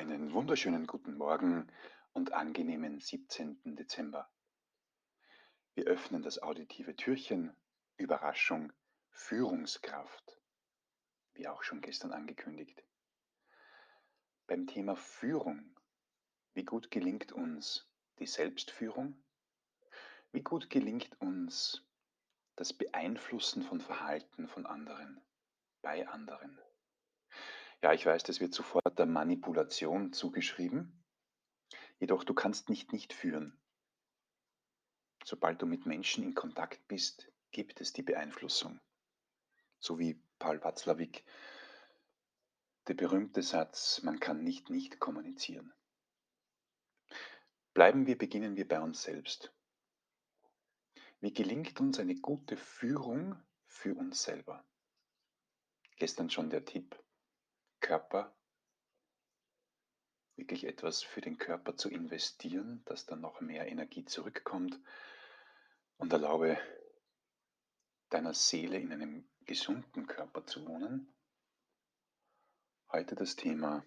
Einen wunderschönen guten Morgen und angenehmen 17. Dezember. Wir öffnen das auditive Türchen, Überraschung, Führungskraft, wie auch schon gestern angekündigt. Beim Thema Führung, wie gut gelingt uns die Selbstführung? Wie gut gelingt uns das Beeinflussen von Verhalten von anderen, bei anderen? Ja, ich weiß, das wird sofort der Manipulation zugeschrieben. Jedoch du kannst nicht nicht führen. Sobald du mit Menschen in Kontakt bist, gibt es die Beeinflussung. So wie Paul Watzlawick, der berühmte Satz, man kann nicht nicht kommunizieren. Bleiben wir, beginnen wir bei uns selbst. Wie gelingt uns eine gute Führung für uns selber? Gestern schon der Tipp, Körper, wirklich etwas für den Körper zu investieren, dass dann noch mehr Energie zurückkommt und erlaube deiner Seele in einem gesunden Körper zu wohnen. Heute das Thema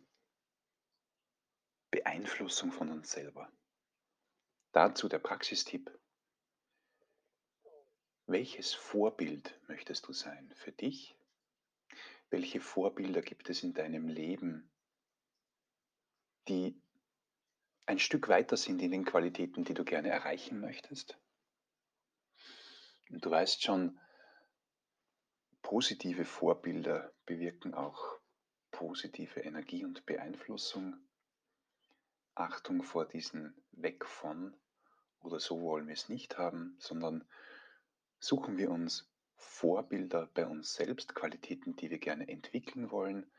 Beeinflussung von uns selber. Dazu der Praxistipp. Welches Vorbild möchtest du sein für dich welche Vorbilder gibt es in deinem Leben, die ein Stück weiter sind in den Qualitäten, die du gerne erreichen möchtest? Und du weißt schon, positive Vorbilder bewirken auch positive Energie und Beeinflussung. Achtung vor diesen Weg von oder so wollen wir es nicht haben, sondern suchen wir uns Vorbilder bei uns selbst, Qualitäten, die wir gerne entwickeln wollen.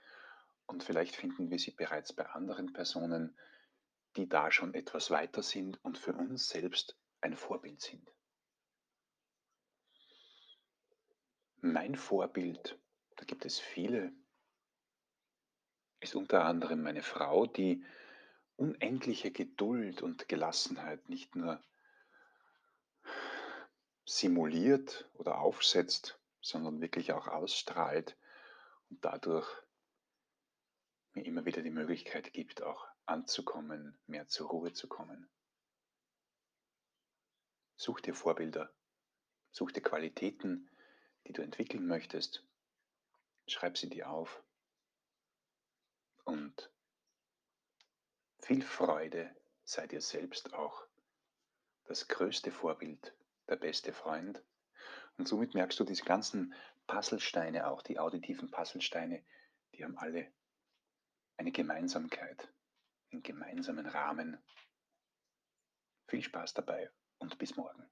Und vielleicht finden wir sie bereits bei anderen Personen, die da schon etwas weiter sind und für uns selbst ein Vorbild sind. Mein Vorbild, da gibt es viele, ist unter anderem meine Frau, die unendliche Geduld und Gelassenheit nicht nur simuliert oder aufsetzt, sondern wirklich auch ausstrahlt und dadurch mir immer wieder die Möglichkeit gibt, auch anzukommen, mehr zur Ruhe zu kommen. Such dir Vorbilder, such dir Qualitäten, die du entwickeln möchtest, schreib sie dir auf. Und viel Freude sei dir selbst auch das größte Vorbild der beste Freund. Und somit merkst du, diese ganzen Puzzlesteine, auch die auditiven Puzzlesteine, die haben alle eine Gemeinsamkeit, einen gemeinsamen Rahmen. Viel Spaß dabei und bis morgen.